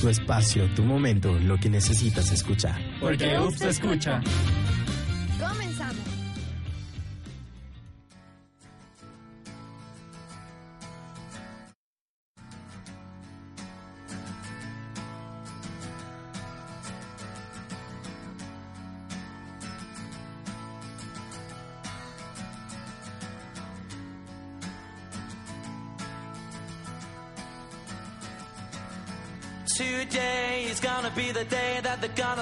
Tu espacio, tu momento, lo que necesitas escuchar. Porque UPS escucha.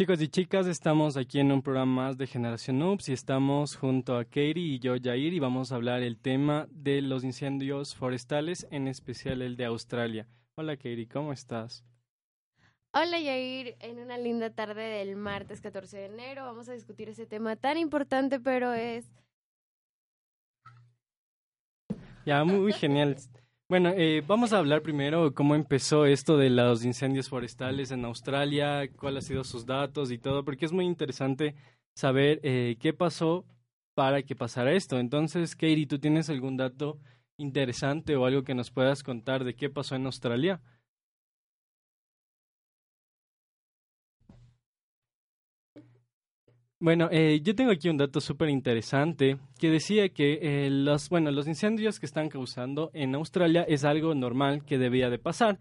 Chicos y chicas, estamos aquí en un programa más de Generación Noobs y estamos junto a Katie y yo, Jair, y vamos a hablar el tema de los incendios forestales, en especial el de Australia. Hola Katie, ¿cómo estás? Hola Yair, en una linda tarde del martes 14 de enero vamos a discutir ese tema tan importante, pero es... Ya, muy genial. Bueno, eh, vamos a hablar primero cómo empezó esto de los incendios forestales en Australia, cuáles han sido sus datos y todo, porque es muy interesante saber eh, qué pasó para que pasara esto. Entonces, Katie, ¿tú tienes algún dato interesante o algo que nos puedas contar de qué pasó en Australia? Bueno, eh, yo tengo aquí un dato súper interesante que decía que eh, los, bueno, los incendios que están causando en Australia es algo normal que debía de pasar,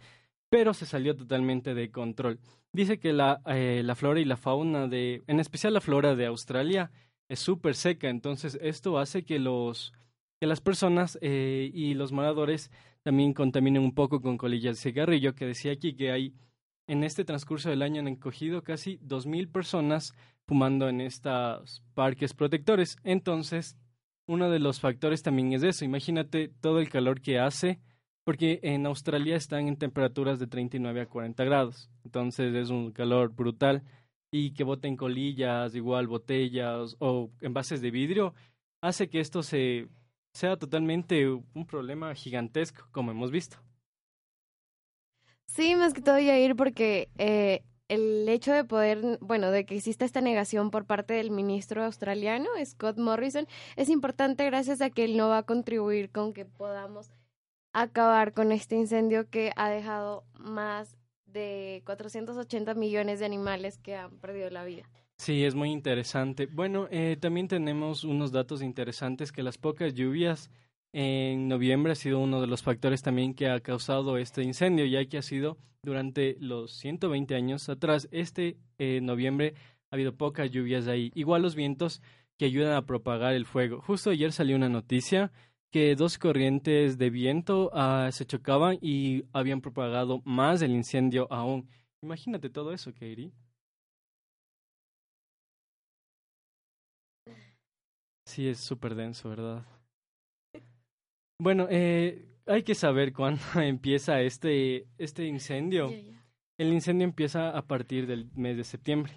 pero se salió totalmente de control. Dice que la, eh, la flora y la fauna de, en especial la flora de Australia, es súper seca, entonces esto hace que los que las personas eh, y los moradores también contaminen un poco con colillas de cigarrillo, que decía aquí que hay en este transcurso del año han encogido casi 2.000 personas fumando en estos parques protectores. Entonces, uno de los factores también es eso. Imagínate todo el calor que hace, porque en Australia están en temperaturas de 39 a 40 grados. Entonces es un calor brutal. Y que boten colillas, igual botellas o envases de vidrio, hace que esto se sea totalmente un problema gigantesco, como hemos visto. Sí, más que todo, Yair, porque eh, el hecho de poder, bueno, de que exista esta negación por parte del ministro australiano, Scott Morrison, es importante gracias a que él no va a contribuir con que podamos acabar con este incendio que ha dejado más de 480 millones de animales que han perdido la vida. Sí, es muy interesante. Bueno, eh, también tenemos unos datos interesantes que las pocas lluvias en noviembre ha sido uno de los factores también que ha causado este incendio, ya que ha sido durante los 120 años atrás, este eh, noviembre ha habido pocas lluvias ahí. Igual los vientos que ayudan a propagar el fuego. Justo ayer salió una noticia que dos corrientes de viento ah, se chocaban y habían propagado más el incendio aún. Imagínate todo eso, Katie. Sí, es súper denso, ¿verdad? Bueno, eh, hay que saber cuándo empieza este, este incendio. El incendio empieza a partir del mes de septiembre.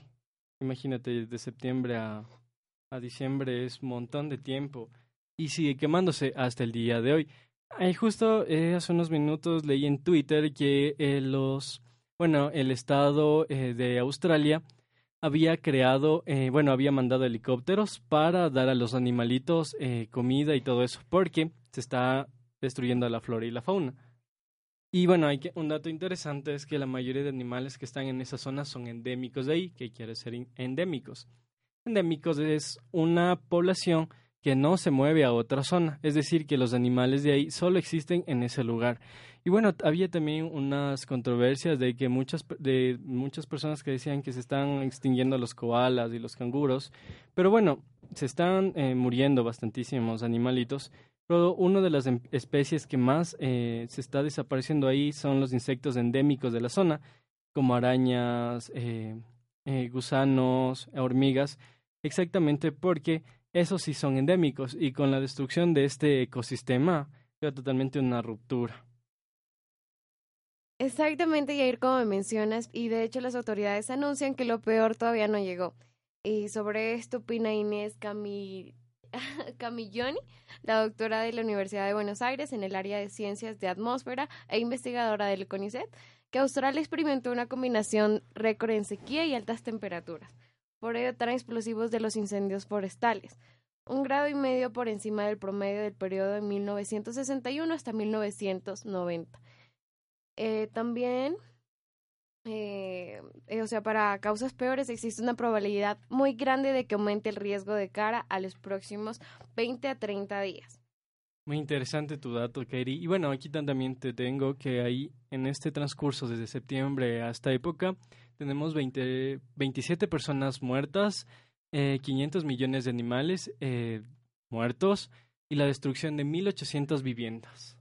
Imagínate, de septiembre a, a diciembre es un montón de tiempo y sigue quemándose hasta el día de hoy. Ahí justo eh, hace unos minutos leí en Twitter que eh, los, bueno, el estado eh, de Australia había creado, eh, bueno, había mandado helicópteros para dar a los animalitos eh, comida y todo eso, porque se está destruyendo la flora y la fauna. Y bueno, hay que, un dato interesante es que la mayoría de animales que están en esa zona son endémicos de ahí, que quiere decir endémicos. Endémicos es una población que no se mueve a otra zona, es decir, que los animales de ahí solo existen en ese lugar. Y bueno, había también unas controversias de que muchas de muchas personas que decían que se están extinguiendo los koalas y los canguros, pero bueno, se están eh, muriendo bastantísimos animalitos. Pero una de las em, especies que más eh, se está desapareciendo ahí son los insectos endémicos de la zona, como arañas, eh, gusanos, hormigas, exactamente porque esos sí son endémicos y con la destrucción de este ecosistema queda totalmente una ruptura. Exactamente, Yair, como mencionas, y de hecho las autoridades anuncian que lo peor todavía no llegó. Y sobre esto opina Inés Camilloni, la doctora de la Universidad de Buenos Aires en el área de ciencias de atmósfera e investigadora del CONICET, que Australia experimentó una combinación récord en sequía y altas temperaturas por ello tan explosivos de los incendios forestales, un grado y medio por encima del promedio del periodo de 1961 hasta 1990. Eh, también, eh, eh, o sea, para causas peores existe una probabilidad muy grande de que aumente el riesgo de cara a los próximos 20 a 30 días. Muy interesante tu dato, Katie. Y bueno, aquí también te tengo que ahí, en este transcurso desde septiembre a esta época, tenemos 20, 27 personas muertas, eh, 500 millones de animales eh, muertos y la destrucción de 1.800 viviendas.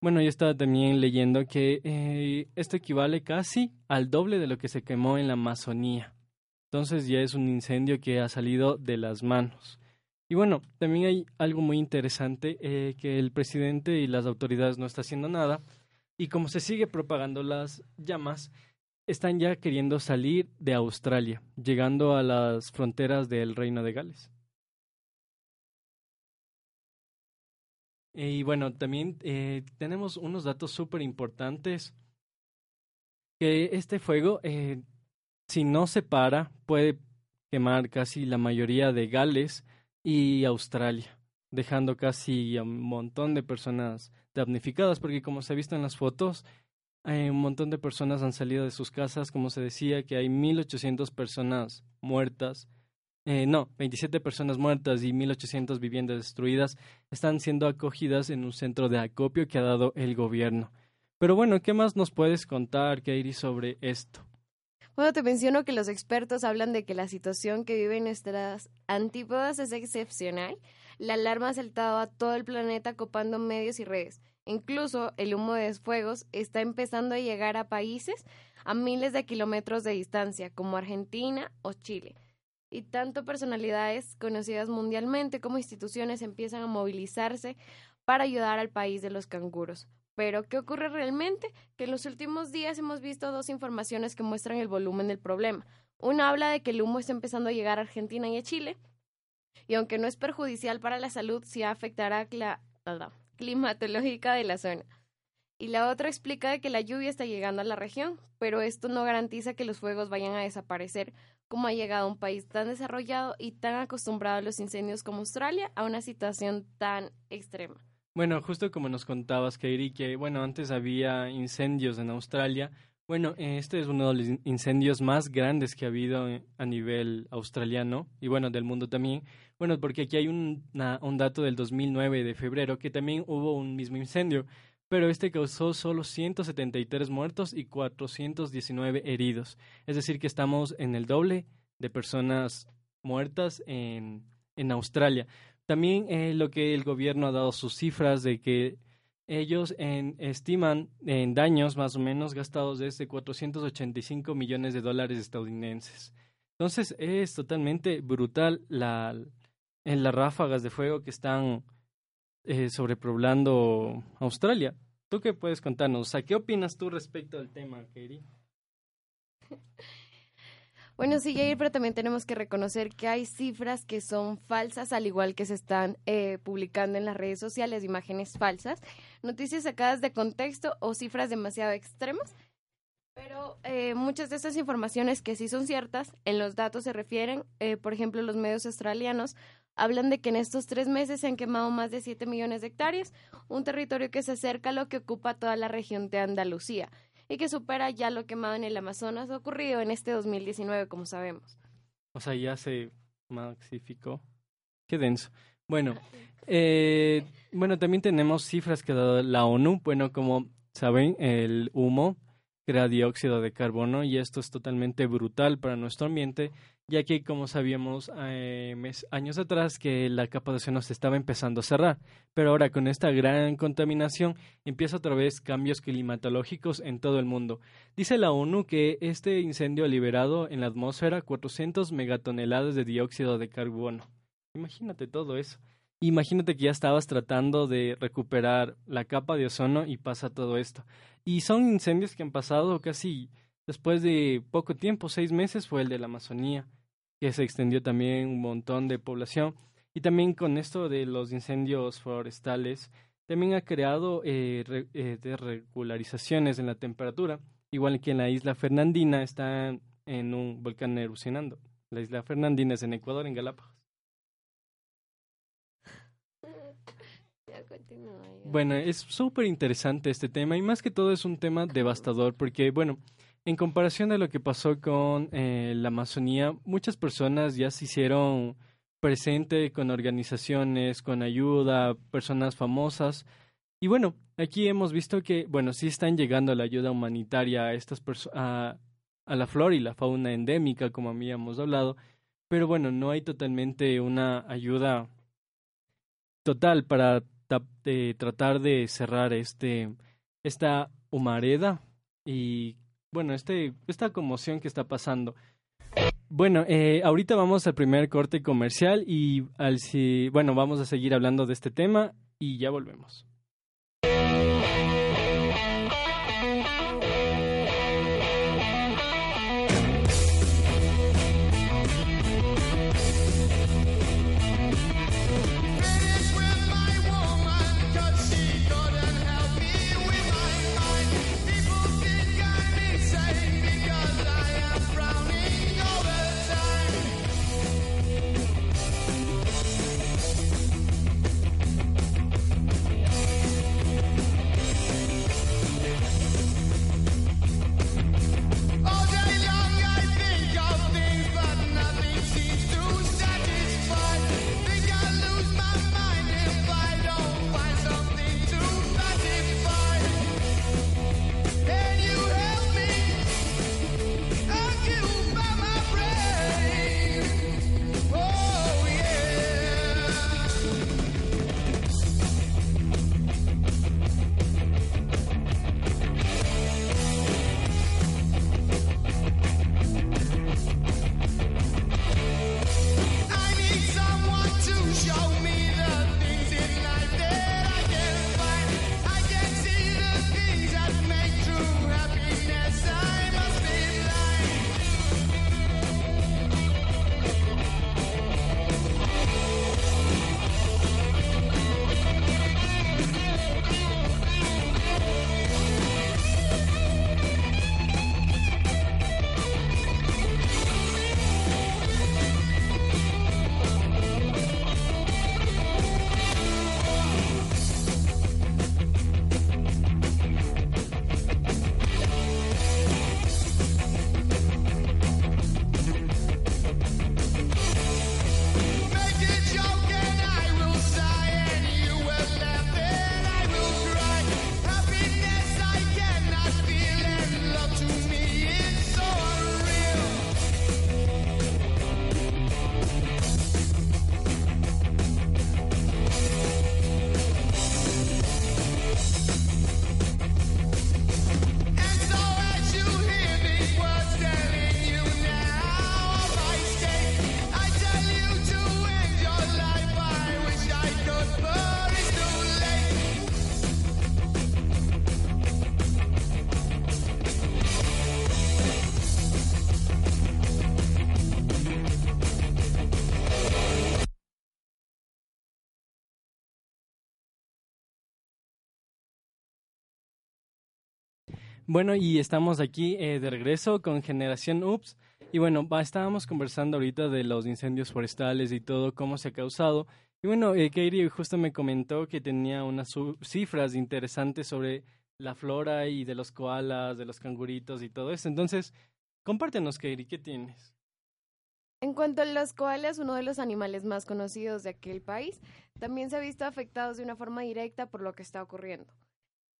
Bueno, yo estaba también leyendo que eh, esto equivale casi al doble de lo que se quemó en la Amazonía. Entonces ya es un incendio que ha salido de las manos. Y bueno, también hay algo muy interesante, eh, que el presidente y las autoridades no están haciendo nada. Y como se sigue propagando las llamas, están ya queriendo salir de Australia, llegando a las fronteras del Reino de Gales. Y bueno, también eh, tenemos unos datos súper importantes. Que este fuego, eh, si no se para, puede quemar casi la mayoría de Gales y Australia, dejando casi un montón de personas damnificadas, porque como se ha visto en las fotos, hay un montón de personas han salido de sus casas, como se decía, que hay 1.800 personas muertas eh, no, 27 personas muertas y 1.800 viviendas destruidas están siendo acogidas en un centro de acopio que ha dado el gobierno. Pero bueno, ¿qué más nos puedes contar, Kairi, sobre esto? Bueno, te menciono que los expertos hablan de que la situación que viven nuestras antípodas es excepcional. La alarma ha saltado a todo el planeta copando medios y redes. Incluso el humo de fuegos está empezando a llegar a países a miles de kilómetros de distancia, como Argentina o Chile. Y tanto personalidades conocidas mundialmente como instituciones empiezan a movilizarse para ayudar al país de los canguros. Pero, ¿qué ocurre realmente? Que en los últimos días hemos visto dos informaciones que muestran el volumen del problema. Una habla de que el humo está empezando a llegar a Argentina y a Chile, y aunque no es perjudicial para la salud, sí afectará la, climatológica de la zona. Y la otra explica de que la lluvia está llegando a la región, pero esto no garantiza que los fuegos vayan a desaparecer, como ha llegado un país tan desarrollado y tan acostumbrado a los incendios como Australia a una situación tan extrema. Bueno, justo como nos contabas, Kairi, que bueno, antes había incendios en Australia. Bueno, este es uno de los incendios más grandes que ha habido a nivel australiano y bueno, del mundo también. Bueno, porque aquí hay un, un dato del 2009 de febrero que también hubo un mismo incendio, pero este causó solo 173 muertos y 419 heridos. Es decir, que estamos en el doble de personas muertas en, en Australia. También eh, lo que el gobierno ha dado sus cifras de que ellos estiman en daños más o menos gastados desde 485 millones de dólares estadounidenses. Entonces es totalmente brutal la, en las ráfagas de fuego que están eh, sobrepoblando Australia. ¿Tú qué puedes contarnos? ¿qué opinas tú respecto al tema, Katie? Bueno, sí, Jair, pero también tenemos que reconocer que hay cifras que son falsas, al igual que se están eh, publicando en las redes sociales imágenes falsas, noticias sacadas de contexto o cifras demasiado extremas. Pero eh, muchas de estas informaciones que sí son ciertas, en los datos se refieren, eh, por ejemplo, los medios australianos hablan de que en estos tres meses se han quemado más de 7 millones de hectáreas, un territorio que se acerca a lo que ocupa toda la región de Andalucía y que supera ya lo quemado en el Amazonas ocurrido en este 2019, como sabemos. O sea, ya se maxificó. Qué denso. Bueno, eh, bueno, también tenemos cifras que ha dado la ONU. Bueno, como saben, el humo crea dióxido de carbono y esto es totalmente brutal para nuestro ambiente ya que como sabíamos eh, años atrás que la capa de ozono se estaba empezando a cerrar, pero ahora con esta gran contaminación empieza otra vez cambios climatológicos en todo el mundo. Dice la ONU que este incendio ha liberado en la atmósfera 400 megatoneladas de dióxido de carbono. Imagínate todo eso. Imagínate que ya estabas tratando de recuperar la capa de ozono y pasa todo esto. Y son incendios que han pasado casi después de poco tiempo, seis meses, fue el de la Amazonía que se extendió también un montón de población. Y también con esto de los incendios forestales, también ha creado eh, eh, desregularizaciones en la temperatura, igual que en la isla Fernandina está en un volcán erupcionando. La isla Fernandina es en Ecuador, en Galápagos. Bueno, es súper interesante este tema y más que todo es un tema devastador porque, bueno, en comparación a lo que pasó con eh, la Amazonía, muchas personas ya se hicieron presente con organizaciones, con ayuda, personas famosas. Y bueno, aquí hemos visto que, bueno, sí están llegando la ayuda humanitaria a estas a, a la flora y la fauna endémica, como habíamos hablado, pero bueno, no hay totalmente una ayuda total para eh, tratar de cerrar este esta humareda y bueno, este, esta conmoción que está pasando. Bueno, eh, ahorita vamos al primer corte comercial y al si, bueno, vamos a seguir hablando de este tema y ya volvemos. Bueno, y estamos aquí eh, de regreso con Generación UPS. Y bueno, estábamos conversando ahorita de los incendios forestales y todo, cómo se ha causado. Y bueno, eh, Katie justo me comentó que tenía unas cifras interesantes sobre la flora y de los koalas, de los canguritos y todo eso. Entonces, compártenos, Katie, ¿qué tienes? En cuanto a los koalas, uno de los animales más conocidos de aquel país, también se ha visto afectados de una forma directa por lo que está ocurriendo.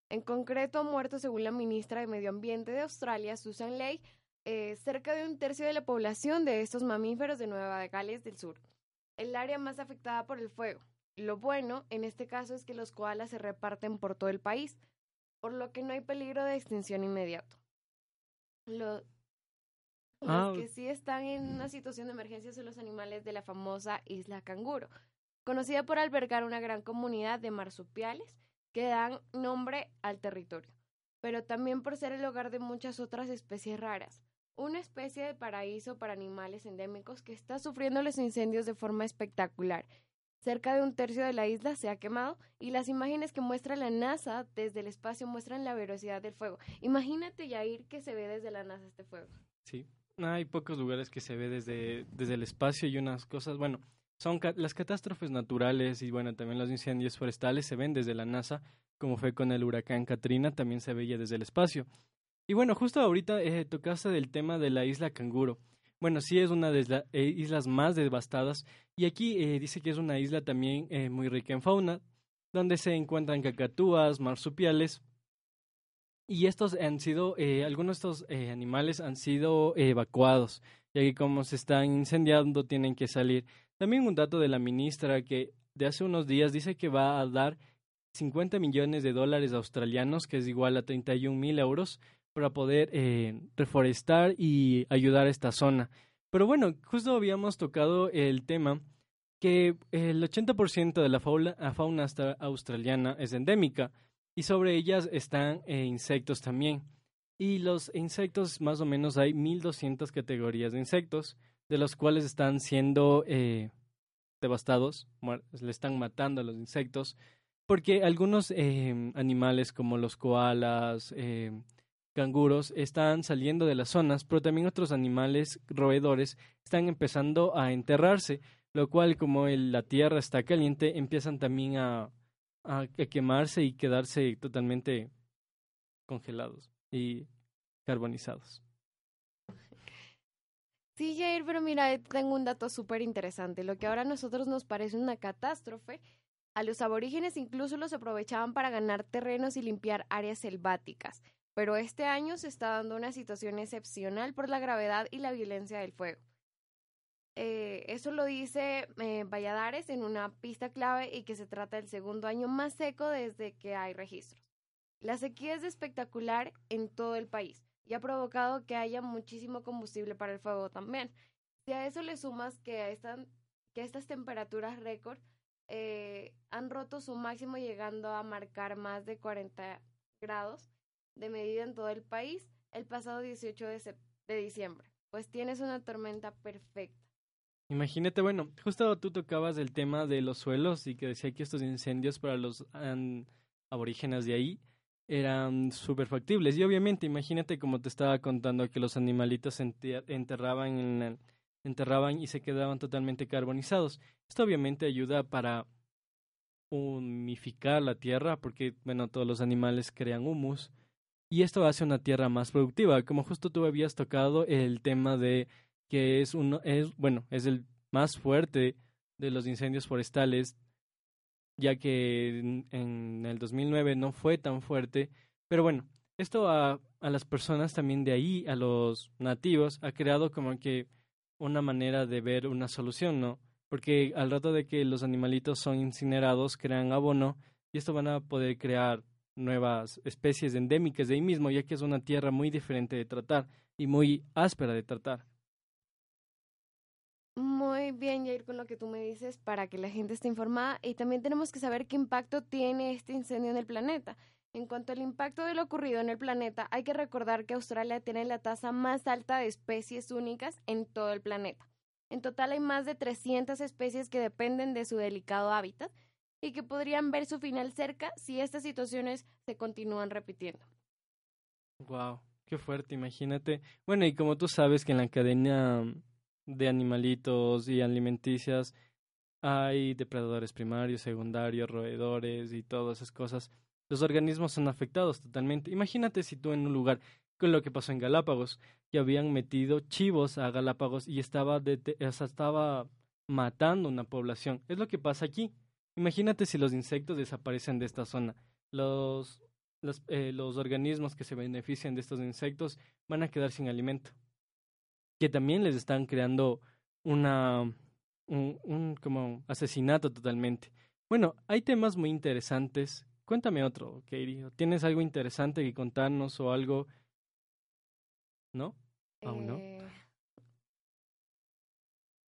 En concreto, ha muerto, según la ministra de Medio Ambiente de Australia, Susan Ley, eh, cerca de un tercio de la población de estos mamíferos de Nueva Gales del Sur, el área más afectada por el fuego. Lo bueno, en este caso, es que los koalas se reparten por todo el país, por lo que no hay peligro de extinción inmediato. Lo, Ah, los que sí están en una situación de emergencia son los animales de la famosa isla Canguro, conocida por albergar una gran comunidad de marsupiales que dan nombre al territorio, pero también por ser el hogar de muchas otras especies raras. Una especie de paraíso para animales endémicos que está sufriendo los incendios de forma espectacular. Cerca de un tercio de la isla se ha quemado y las imágenes que muestra la NASA desde el espacio muestran la velocidad del fuego. Imagínate, Yair, que se ve desde la NASA este fuego. Sí, hay pocos lugares que se ve desde, desde el espacio y unas cosas, bueno, son las catástrofes naturales y bueno, también los incendios forestales se ven desde la NASA, como fue con el huracán Katrina, también se veía desde el espacio. Y bueno, justo ahorita eh, tocaste del tema de la isla Canguro. Bueno, sí es una de las eh, islas más devastadas y aquí eh, dice que es una isla también eh, muy rica en fauna, donde se encuentran cacatúas, marsupiales y estos han sido, algunos de estos animales han sido evacuados, ya que como se están incendiando tienen que salir. También un dato de la ministra que de hace unos días dice que va a dar 50 millones de dólares australianos, que es igual a 31 mil euros, para poder eh, reforestar y ayudar a esta zona. Pero bueno, justo habíamos tocado el tema que el 80% de la fauna, fauna australiana es endémica y sobre ellas están eh, insectos también. Y los insectos, más o menos hay 1200 categorías de insectos, de los cuales están siendo eh, devastados, le están matando a los insectos, porque algunos eh, animales como los koalas, eh, canguros, están saliendo de las zonas, pero también otros animales roedores están empezando a enterrarse, lo cual como la tierra está caliente, empiezan también a, quemarse y quedarse totalmente congelados y carbonizados. Sí, Jair, pero mira, tengo un dato súper interesante. Lo que ahora a nosotros nos parece una catástrofe, a los aborígenes incluso los aprovechaban para ganar terrenos y limpiar áreas selváticas. Pero este año se está dando una situación excepcional por la gravedad y la violencia del fuego. Eh, eso lo dice eh, Valladares en una pista clave y que se trata del segundo año más seco desde que hay registros. La sequía es espectacular en todo el país y ha provocado que haya muchísimo combustible para el fuego también. Si a eso le sumas que, a que estas temperaturas récord eh, han roto su máximo llegando a marcar más de 40 grados de medida en todo el país el pasado 18 de, de diciembre, pues tienes una tormenta perfecta. Imagínate, bueno, justo tú tocabas el tema de los suelos y que decía que estos incendios para los aborígenes de ahí eran súper factibles. Y obviamente, imagínate como te estaba contando que los animalitos enterraban, en enterraban y se quedaban totalmente carbonizados. Esto obviamente ayuda para humificar la tierra porque, bueno, todos los animales crean humus y esto hace una tierra más productiva. Como justo tú habías tocado el tema de que es uno, es, bueno, es el más fuerte de los incendios forestales, ya que en, en el 2009 no fue tan fuerte, pero bueno, esto a, a las personas también de ahí, a los nativos, ha creado como que una manera de ver una solución, ¿no? Porque al rato de que los animalitos son incinerados, crean abono y esto van a poder crear nuevas especies endémicas de ahí mismo, ya que es una tierra muy diferente de tratar y muy áspera de tratar. Muy bien, Jair, con lo que tú me dices para que la gente esté informada y también tenemos que saber qué impacto tiene este incendio en el planeta. En cuanto al impacto de lo ocurrido en el planeta, hay que recordar que Australia tiene la tasa más alta de especies únicas en todo el planeta. En total hay más de 300 especies que dependen de su delicado hábitat y que podrían ver su final cerca si estas situaciones se continúan repitiendo. Wow, qué fuerte, imagínate. Bueno, y como tú sabes que en la cadena de animalitos y alimenticias hay depredadores primarios, secundarios, roedores y todas esas cosas. Los organismos son afectados totalmente. Imagínate si tú en un lugar con lo que pasó en Galápagos, que habían metido chivos a Galápagos y estaba, estaba matando una población. Es lo que pasa aquí. Imagínate si los insectos desaparecen de esta zona. Los, los, eh, los organismos que se benefician de estos insectos van a quedar sin alimento. Que también les están creando una, un, un como asesinato totalmente. Bueno, hay temas muy interesantes. Cuéntame otro, Katie. ¿Tienes algo interesante que contarnos o algo? ¿No? ¿Aún no? Eh,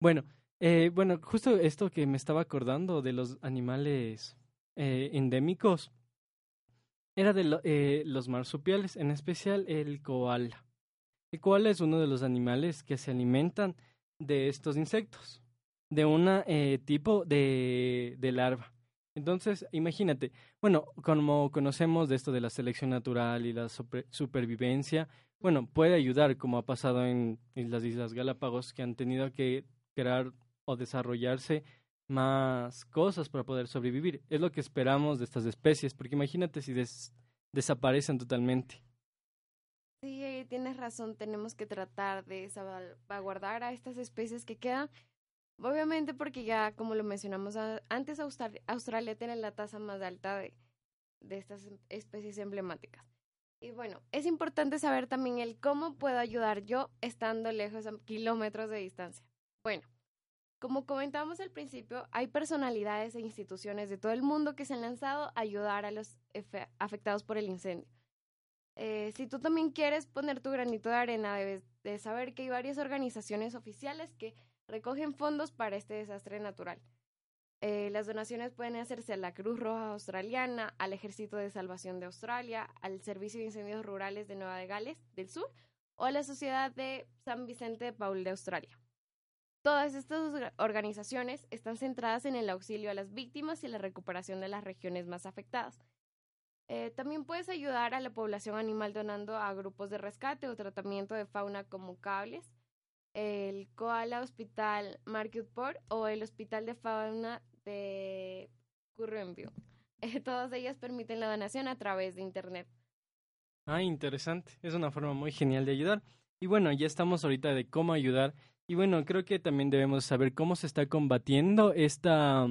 Bueno, eh, bueno, justo esto que me estaba acordando de los animales eh, endémicos era de lo- eh, los marsupiales, en especial el koala. El koala es uno de los animales que se alimentan de estos insectos, de un tipo de, de larva. Entonces, imagínate, bueno, como conocemos de esto de la selección natural y la super- supervivencia, bueno, puede ayudar, como ha pasado en, en las Islas Galápagos, que han tenido que crear o desarrollarse más cosas para poder sobrevivir. Es lo que esperamos de estas especies, porque imagínate si des- desaparecen totalmente. Sí, tienes razón, tenemos que tratar de salvaguardar a estas especies que quedan. Obviamente porque ya, como lo mencionamos antes, Austra- Australia tiene la tasa más alta de, de estas em- especies emblemáticas. Y bueno, es importante saber también el cómo puedo ayudar yo estando lejos a kilómetros de distancia. Bueno, como comentábamos al principio, hay personalidades e instituciones de todo el mundo que se han lanzado a ayudar a los afectados por el incendio. Eh, si tú también quieres poner tu granito de arena, debes de saber que hay varias organizaciones oficiales que recogen fondos para este desastre natural. Eh, las donaciones pueden hacerse a la Cruz Roja Australiana, al Ejército de Salvación de Australia, al Servicio de Incendios Rurales de Nueva de Gales del Sur o a la Sociedad de San Vicente de Paul de Australia. Todas estas orga- organizaciones están centradas en el auxilio a las víctimas y la recuperación de las regiones más afectadas. Eh, también puedes ayudar a la población animal donando a grupos de rescate o tratamiento de fauna como cables, el Koala Hospital Marketport o el Hospital de Fauna de Currumbio. Eh, todas ellas permiten la donación a través de Internet. Ah, interesante. Es una forma muy genial de ayudar. Y bueno, ya estamos ahorita de cómo ayudar. Y bueno, creo que también debemos saber cómo se está combatiendo esta,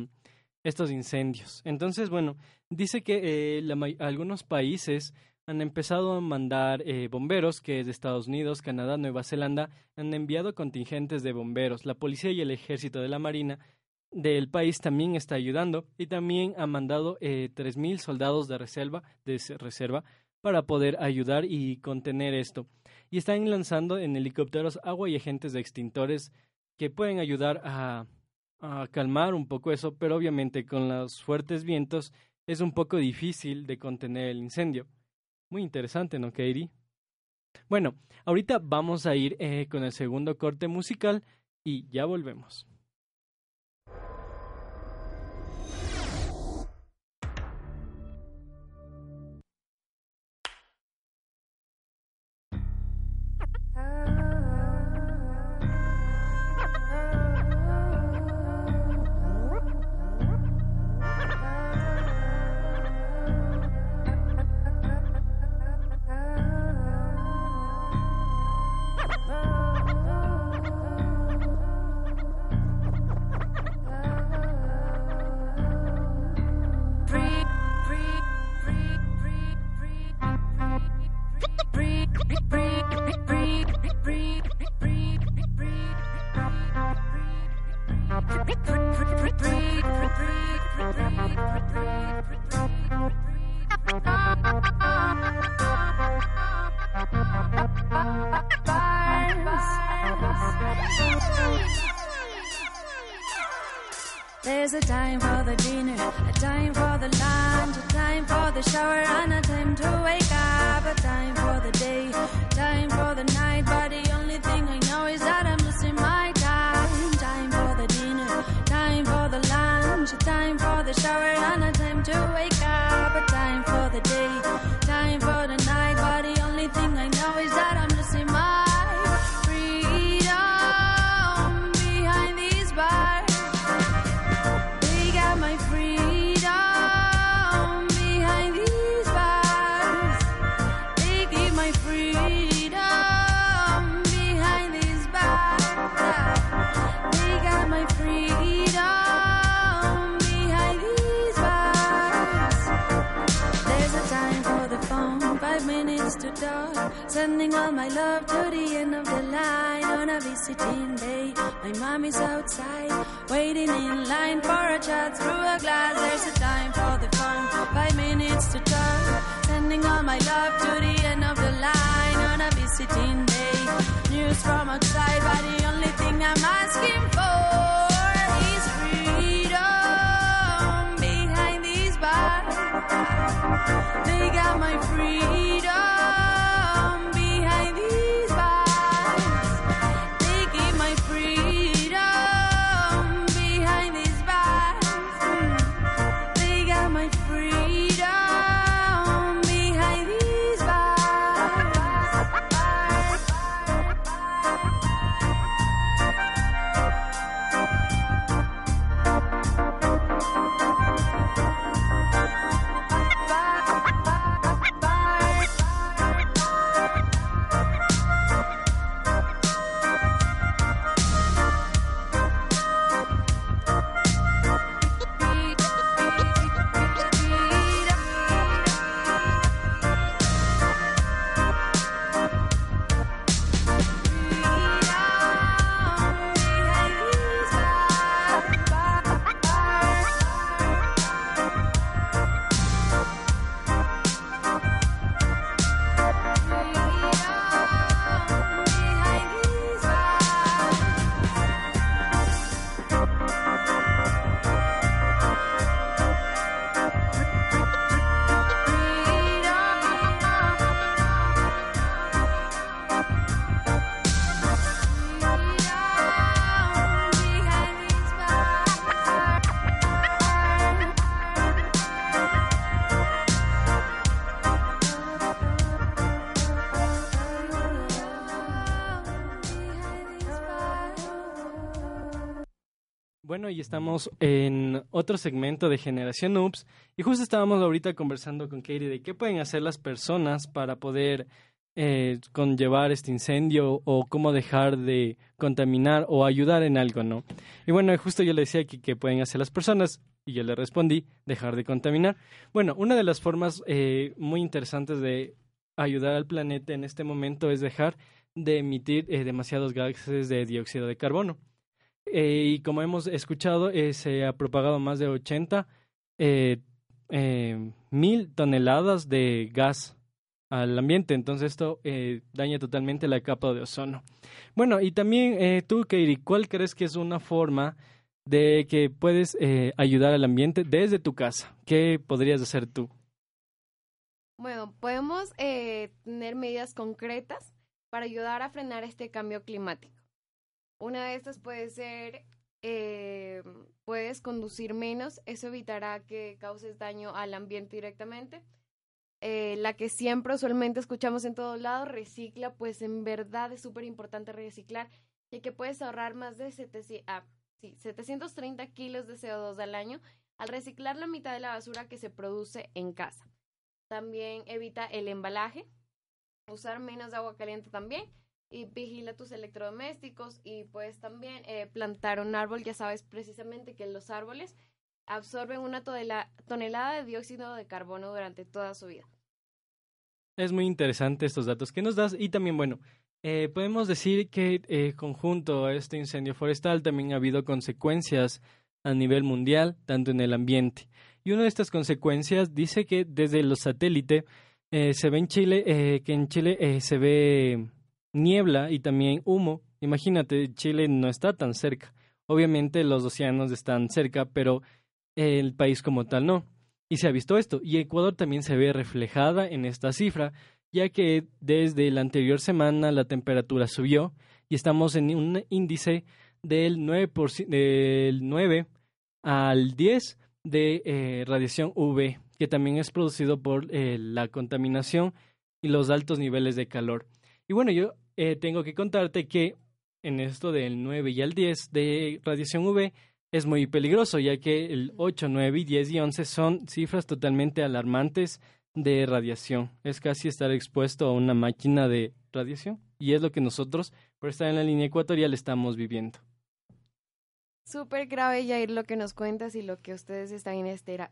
estos incendios. Entonces, bueno, dice que eh, algunos países han empezado a mandar eh, bomberos, que es de Estados Unidos, Canadá, Nueva Zelanda, han enviado contingentes de bomberos. La policía y el ejército de la Marina del país también está ayudando y también ha mandado eh, 3.000 soldados de reserva, de se- reserva para poder ayudar y contener esto. Y están lanzando en helicópteros agua y agentes de extintores que pueden ayudar a, a calmar un poco eso, pero obviamente con los fuertes vientos es un poco difícil de contener el incendio. Muy interesante, ¿no, Katie? Bueno, ahorita vamos a ir eh, con el segundo corte musical y ya volvemos. Day, Sending all my love to the end of the line on a visiting day. My mommy's outside, waiting in line for a chat through a glass. There's a time for the phone, five minutes to talk. Sending all my love to the end of the line on a visiting day. News from outside, but the only thing I'm asking for is freedom behind these bars. They got my freedom Y estamos en otro segmento de Generación Oops y justo estábamos ahorita conversando con Katie de qué pueden hacer las personas para poder eh, conllevar este incendio o cómo dejar de contaminar o ayudar en algo, ¿no? Y bueno, justo yo le decía aquí qué pueden hacer las personas y yo le respondí dejar de contaminar. Bueno, una de las formas eh, muy interesantes de ayudar al planeta en este momento es dejar de emitir eh, demasiados gases de dióxido de carbono. Eh, y como hemos escuchado, eh, se ha propagado más de 80 eh, mil toneladas de gas al ambiente. Entonces esto daña totalmente la capa de ozono. Bueno, y también tú, Katie, ¿cuál crees que es una forma de que puedes ayudar al ambiente desde tu casa? ¿Qué podrías hacer tú? Bueno, podemos eh, tener medidas concretas para ayudar a frenar este cambio climático. Una de estas puede ser, eh, puedes conducir menos, eso evitará que causes daño al ambiente directamente. Eh, la que siempre usualmente escuchamos en todos lados, recicla, pues en verdad es súper importante reciclar, ya que puedes ahorrar más de 700, ah, sí, 730 kilos de CO2 al año al reciclar la mitad de la basura que se produce en casa. También evita el embalaje, usar menos agua caliente también y vigila tus electrodomésticos y pues también eh, plantar un árbol. Ya sabes precisamente que los árboles absorben una tonela- tonelada de dióxido de carbono durante toda su vida. Es muy interesante estos datos que nos das y también, bueno, eh, podemos decir que eh, conjunto a este incendio forestal también ha habido consecuencias a nivel mundial, tanto en el ambiente. Y una de estas consecuencias dice que desde los satélites eh, se ve en Chile, eh, que en Chile eh, se ve niebla y también humo. Imagínate, Chile no está tan cerca. Obviamente los océanos están cerca, pero el país como tal no. Y se ha visto esto. Y Ecuador también se ve reflejada en esta cifra, ya que desde la anterior semana la temperatura subió y estamos en un índice del 9%, del 9 al 10 de eh, radiación UV, que también es producido por eh, la contaminación y los altos niveles de calor. Y bueno, yo eh, tengo que contarte que en esto del 9 y al 10 de radiación UV es muy peligroso, ya que el 8, 9 y 10 y 11 son cifras totalmente alarmantes de radiación. Es casi estar expuesto a una máquina de radiación y es lo que nosotros, por estar en la línea ecuatorial, estamos viviendo. Súper grave, Jair, lo que nos cuentas y lo que ustedes están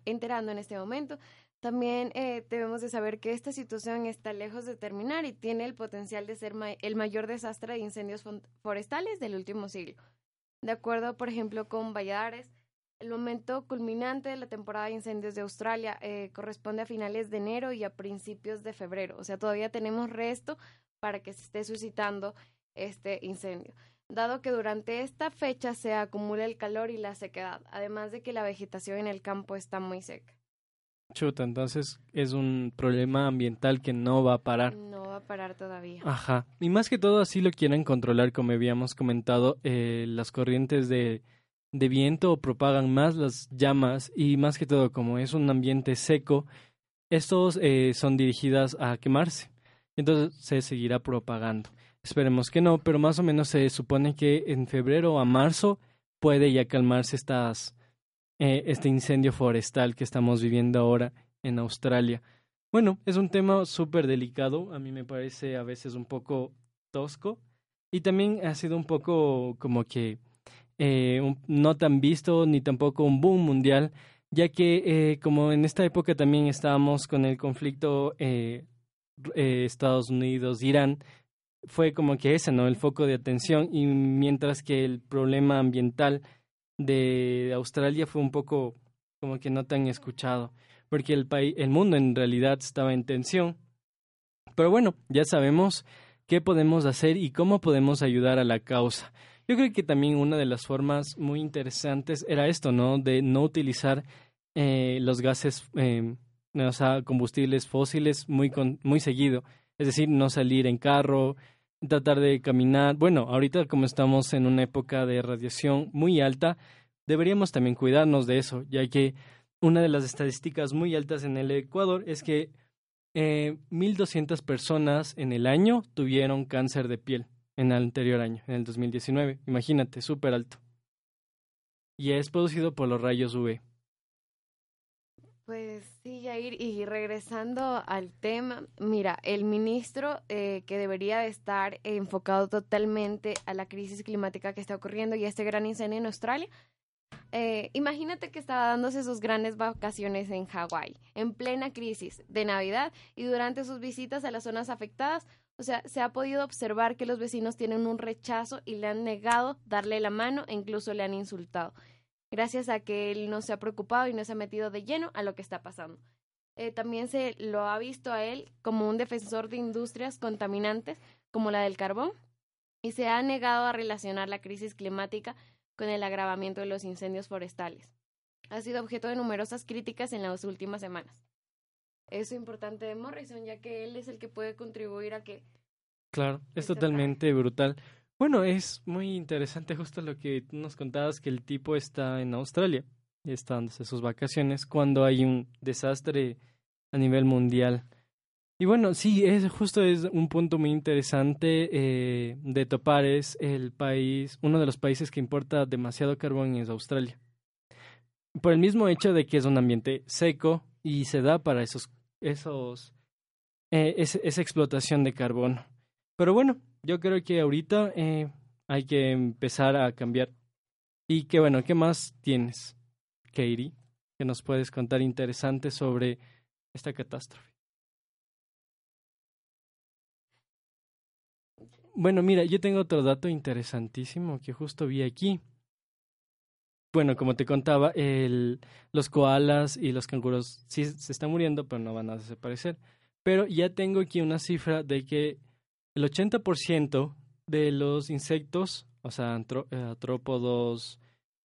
enterando en este momento. También eh, debemos de saber que esta situación está lejos de terminar y tiene el potencial de ser el mayor desastre de incendios forestales del último siglo. De acuerdo, por ejemplo, con Valladares, el momento culminante de la temporada de incendios de Australia eh, corresponde a finales de enero y a principios de febrero. O sea, todavía tenemos resto para que se esté suscitando este incendio. Dado que durante esta fecha se acumula el calor y la sequedad, además de que la vegetación en el campo está muy seca. Chuta, entonces es un problema ambiental que no va a parar. No va a parar todavía. Ajá. Y más que todo así lo quieren controlar, como habíamos comentado, eh, las corrientes de, de viento propagan más las llamas y más que todo como es un ambiente seco, estos eh, son dirigidas a quemarse. Entonces se seguirá propagando. Esperemos que no, pero más o menos se supone que en febrero a marzo puede ya calmarse estas, eh, este incendio forestal que estamos viviendo ahora en Australia. Bueno, es un tema súper delicado, a mí me parece a veces un poco tosco y también ha sido un poco como que eh, no tan visto ni tampoco un boom mundial, ya que eh, como en esta época también estábamos con el conflicto Estados Unidos-Irán, fue como que ese, ¿no? El foco de atención y mientras que el problema ambiental de Australia fue un poco como que no tan escuchado, porque el país, el mundo en realidad estaba en tensión. Pero bueno, ya sabemos qué podemos hacer y cómo podemos ayudar a la causa. Yo creo que también una de las formas muy interesantes era esto, ¿no? De no utilizar eh, los gases, eh, o sea, combustibles fósiles muy, con, muy seguido. Es decir, no salir en carro, tratar de caminar. Bueno, ahorita como estamos en una época de radiación muy alta, deberíamos también cuidarnos de eso, ya que una de las estadísticas muy altas en el Ecuador es que eh, 1.200 personas en el año tuvieron cáncer de piel en el anterior año, en el 2019. Imagínate, súper alto. Y es producido por los rayos UV. Pues sí, Jair, y regresando al tema, mira, el ministro eh, que debería de estar enfocado totalmente a la crisis climática que está ocurriendo y este gran incendio en Australia, eh, imagínate que estaba dándose sus grandes vacaciones en Hawái, en plena crisis de Navidad y durante sus visitas a las zonas afectadas, o sea, se ha podido observar que los vecinos tienen un rechazo y le han negado darle la mano e incluso le han insultado gracias a que él no se ha preocupado y no se ha metido de lleno a lo que está pasando. Eh, también se lo ha visto a él como un defensor de industrias contaminantes como la del carbón y se ha negado a relacionar la crisis climática con el agravamiento de los incendios forestales. Ha sido objeto de numerosas críticas en las últimas semanas. Eso es importante de Morrison, ya que él es el que puede contribuir a que Claro, es Está totalmente brutal. Bueno, es muy interesante justo lo que tú nos contabas, que el tipo está en Australia y está dándose sus vacaciones cuando hay un desastre a nivel mundial. Y bueno, sí, es justo es un punto muy interesante eh, de topar es el país, uno de los países que importa demasiado carbón es Australia. Por el mismo hecho de que es un ambiente seco y se da para esos, esos, eh, ese- esa explotación de carbono. Pero bueno, yo creo que ahorita eh, hay que empezar a cambiar. Y que bueno, ¿qué más tienes, Katie? Que nos puedes contar interesante sobre esta catástrofe. Bueno, mira, yo tengo otro dato interesantísimo que justo vi aquí. Bueno, como te contaba, el, los koalas y los canguros sí se están muriendo, pero no van a desaparecer. Pero ya tengo aquí una cifra de que el 80% de los insectos, o sea, eh, artrópodos,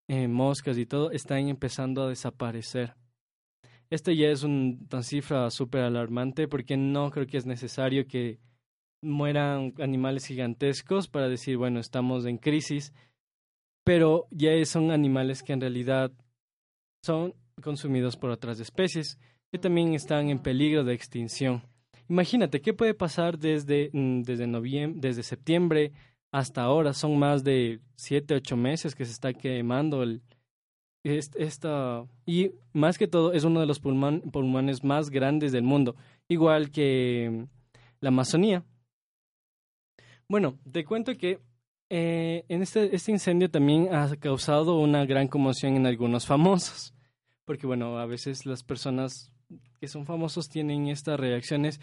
eh, moscas y todo, están empezando a desaparecer. Esto ya es un- una cifra súper alarmante porque no creo que es necesario que mueran animales gigantescos para decir, bueno, estamos en crisis, pero ya son animales que en realidad son consumidos por otras especies que también están en peligro de extinción. Imagínate, ¿qué puede pasar desde, mm, desde, noviembre, desde septiembre hasta ahora? Son más de siete, ocho meses que se está quemando el, est- esta, y más que todo es uno de los pulmones más grandes del mundo, igual que mm, la Amazonía. Bueno, te cuento que eh, en este, este incendio también ha causado una gran conmoción en algunos famosos, porque bueno, a veces las personas que son famosos tienen estas reacciones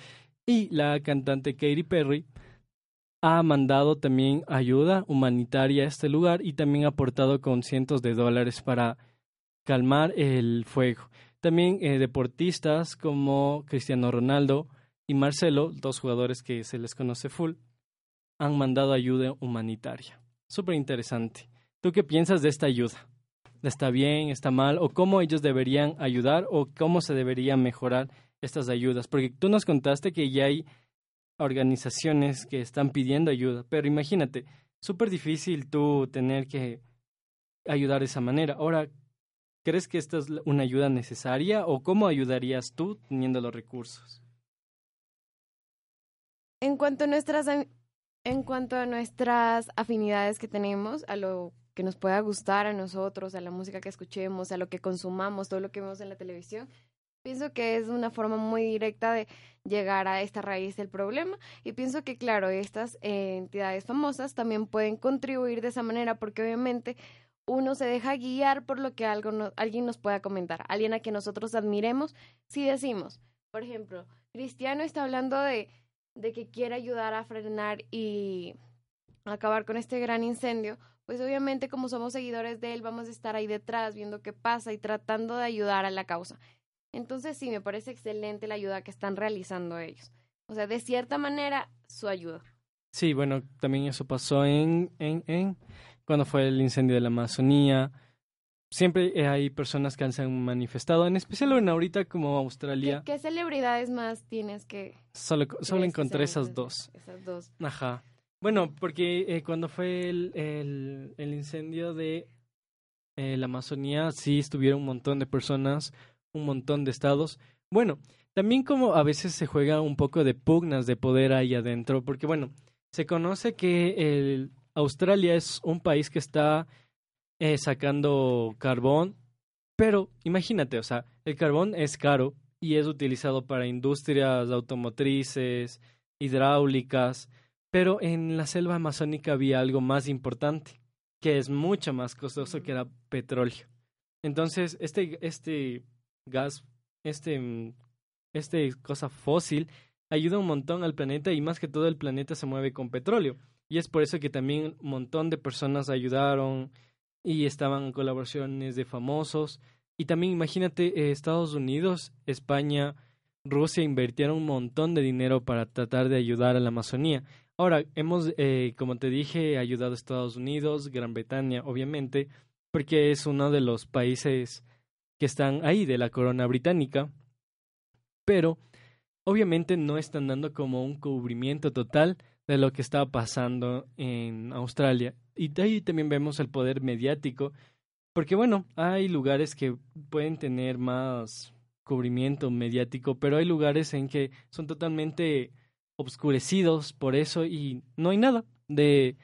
y la cantante Katy Perry ha mandado también ayuda humanitaria a este lugar y también ha aportado con cientos de dólares para calmar el fuego. También eh, deportistas como Cristiano Ronaldo y Marcelo, dos jugadores que se les conoce full, han mandado ayuda humanitaria. Súper interesante. ¿Tú qué piensas de esta ayuda? ¿Está bien? ¿Está mal? ¿O cómo ellos deberían ayudar? ¿O cómo se deberían mejorar estas ayudas? Porque tú nos contaste que ya hay organizaciones que están pidiendo ayuda, pero imagínate, súper difícil tú tener que ayudar de esa manera. Ahora, ¿crees que esta es una ayuda necesaria o cómo ayudarías tú teniendo los recursos? En cuanto a nuestras en cuanto a nuestras afinidades que tenemos, a lo que nos pueda gustar a nosotros, a la música que escuchemos, a lo que consumamos, todo lo que vemos en la televisión, pienso que es una forma muy directa de llegar a esta raíz del problema. Y pienso que claro, estas eh, entidades famosas también pueden contribuir de esa manera porque obviamente uno se deja guiar por lo que algo alguien nos pueda comentar, alguien a quien nosotros admiremos, si decimos, por ejemplo, Cristiano está hablando de de que quiere ayudar a frenar y acabar con este gran incendio, pues obviamente como somos seguidores de él vamos a estar ahí detrás viendo qué pasa y tratando de ayudar a la causa. Entonces sí, me parece excelente la ayuda que están realizando ellos. O sea, de cierta manera, su ayuda. Sí, bueno, también eso pasó en, en, en cuando fue el incendio de la Amazonía, siempre hay personas que se han manifestado, en especial en ahorita como Australia. ¿Qué, celebridades más tienes que...? Solo, solo encontré esas dos. Esas dos. Ajá. Bueno, porque eh, cuando fue el, el, incendio de eh, la Amazonía, sí estuvieron un montón de personas, un montón de estados. Bueno, también como a veces se juega un poco de pugnas de poder ahí adentro, porque bueno, se conoce que el, Australia es un país que está eh, sacando carbón, pero imagínate, o sea, el carbón es caro y es utilizado para industrias automotrices, hidráulicas, pero en la selva amazónica había algo más importante, que es mucho más costoso que era petróleo. Entonces, este, este gas, este, este cosa fósil, ayuda un montón al planeta y más que todo el planeta se mueve con petróleo. Y es por eso que también un montón de personas ayudaron, y estaban colaboraciones de famosos. Y también imagínate, eh, Estados Unidos, España, Rusia invirtieron un montón de dinero para tratar de ayudar a la Amazonía. Ahora, hemos, eh, como te dije, ayudado a Estados Unidos, Gran Bretaña, obviamente, porque es uno de los países que están ahí de la corona británica. Pero, obviamente, no están dando como un cubrimiento total de lo que estaba pasando en Australia. Y de ahí también vemos el poder mediático, porque bueno, hay lugares que pueden tener más cubrimiento mediático, pero hay lugares en que son totalmente obscurecidos por eso y no hay nada de,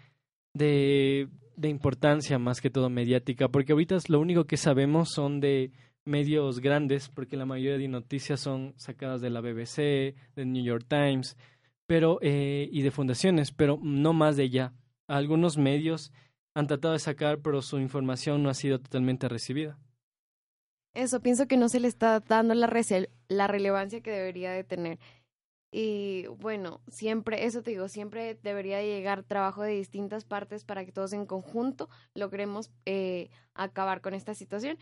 de, importancia más que todo mediática, porque ahorita lo único que sabemos son de medios grandes, porque la mayoría de noticias son sacadas de la BBC, del New York Times, pero eh, y de fundaciones, pero no más de ya. Algunos medios han tratado de sacar, pero su información no ha sido totalmente recibida. Eso, pienso que no se le está dando la, la relevancia que debería de tener. Y bueno, siempre, eso te digo, siempre debería llegar trabajo de distintas partes para que todos en conjunto logremos eh, acabar con esta situación.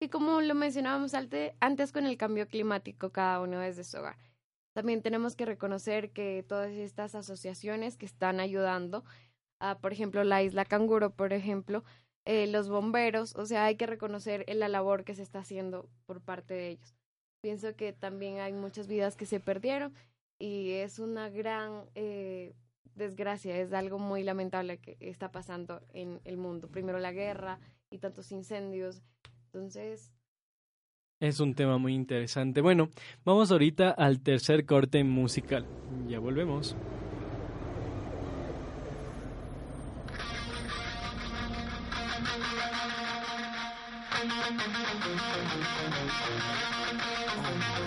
Y como lo mencionábamos antes con el cambio climático, cada uno desde su hogar. También tenemos que reconocer que todas estas asociaciones que están ayudando, a, por ejemplo, la isla Canguro, por ejemplo, eh, los bomberos, o sea, hay que reconocer la labor que se está haciendo por parte de ellos. Pienso que también hay muchas vidas que se perdieron y es una gran eh, desgracia, es algo muy lamentable que está pasando en el mundo. Primero la guerra y tantos incendios. Entonces... Es un tema muy interesante. Bueno, vamos ahorita al tercer corte musical. Ya volvemos. Yeah.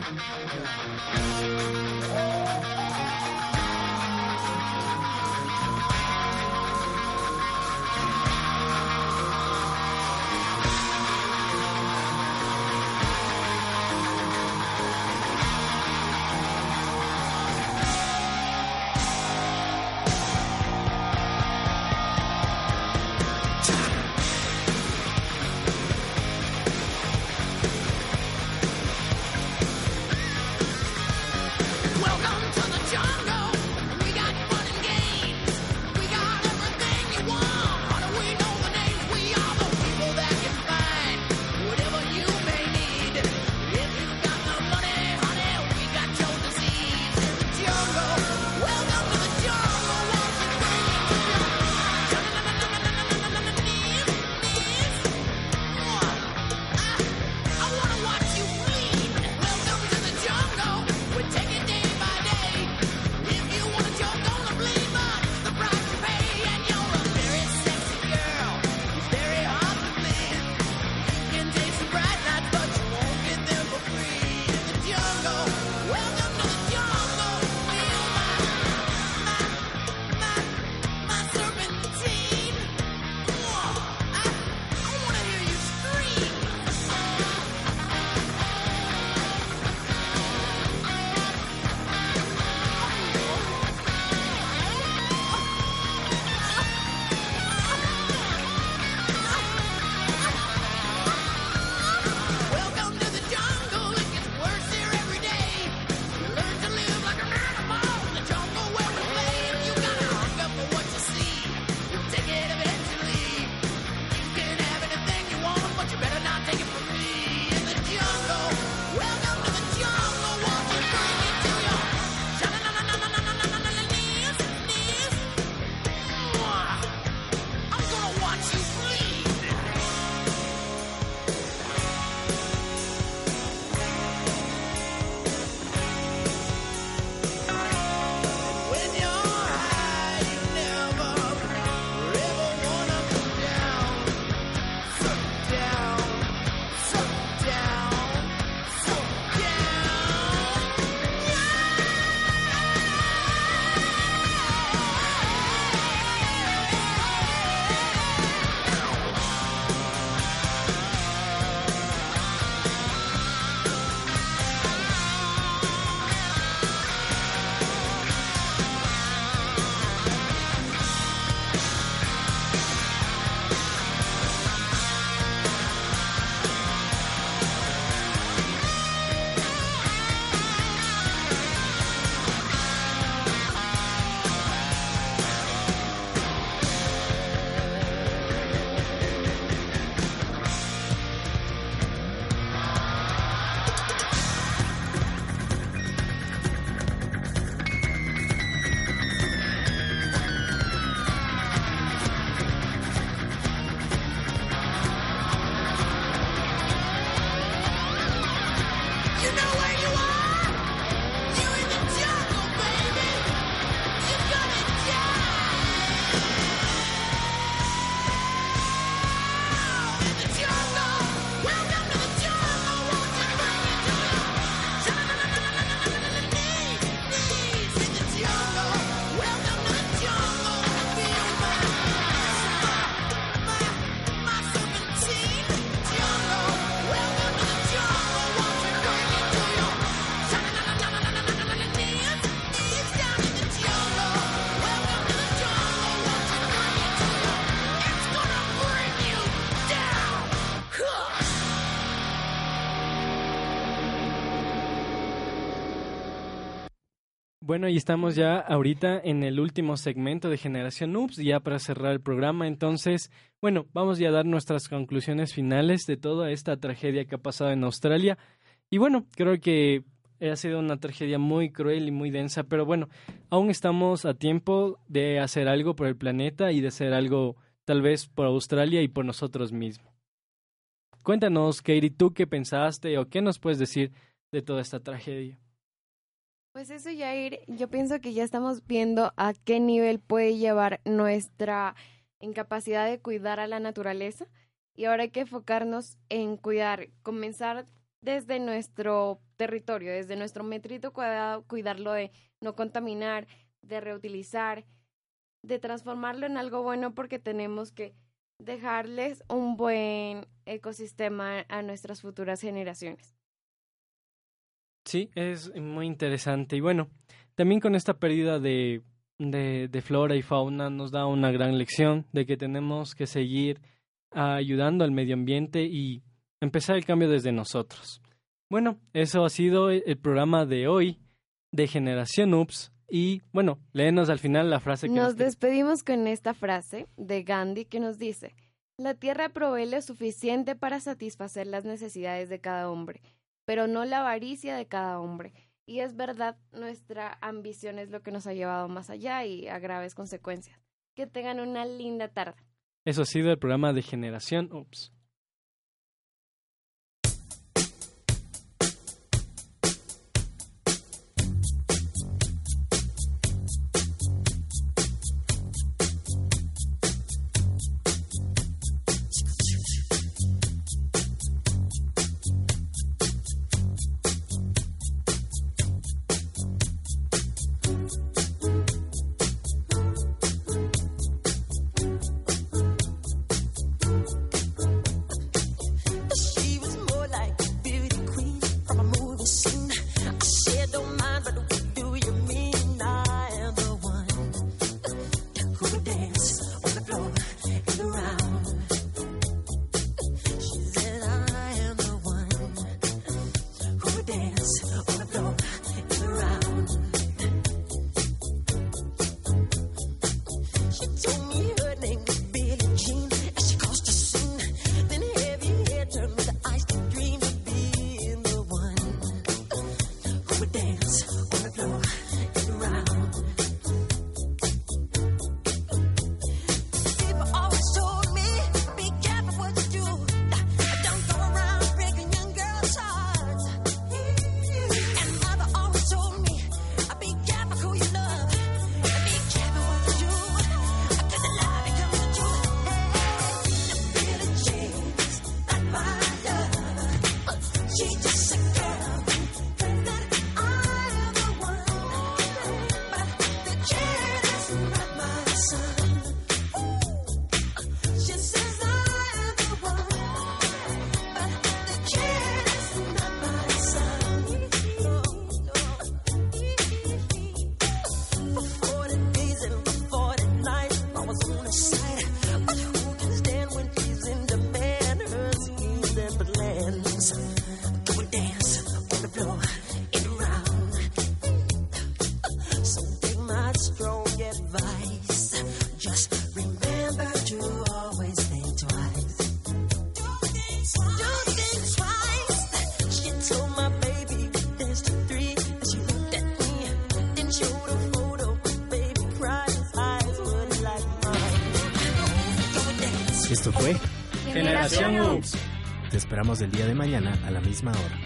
Bueno, y estamos ya ahorita en el último segmento de Generación Oops, ya para cerrar el programa. Entonces, bueno, vamos ya a dar nuestras conclusiones finales de toda esta tragedia que ha pasado en Australia. Y bueno, creo que ha sido una tragedia muy cruel y muy densa, pero bueno, aún estamos a tiempo de hacer algo por el planeta y de hacer algo tal vez por Australia y por nosotros mismos. Cuéntanos, Katie, ¿tú qué pensaste o qué nos puedes decir de toda esta tragedia? Pues eso, Jair, yo pienso que ya estamos viendo a qué nivel puede llevar nuestra incapacidad de cuidar a la naturaleza y ahora hay que enfocarnos en cuidar, comenzar desde nuestro territorio, desde nuestro metrito cuadrado, cuidarlo de no contaminar, de reutilizar, de transformarlo en algo bueno porque tenemos que dejarles un buen ecosistema a nuestras futuras generaciones. Sí, es muy interesante. Y bueno, también con esta pérdida de, de, de, flora y fauna nos da una gran lección de que tenemos que seguir ayudando al medio ambiente y empezar el cambio desde nosotros. Bueno, eso ha sido el programa de hoy de Generación Ups. Y bueno, léenos al final la frase que nos, nos despedimos con esta frase de Gandhi que nos dice: La tierra provee lo suficiente para satisfacer las necesidades de cada hombre pero no la avaricia de cada hombre. Y es verdad, nuestra ambición es lo que nos ha llevado más allá y a graves consecuencias. Que tengan una linda tarde. Eso ha sido el programa de Generación Ups. Esperamos el día de mañana a la misma hora.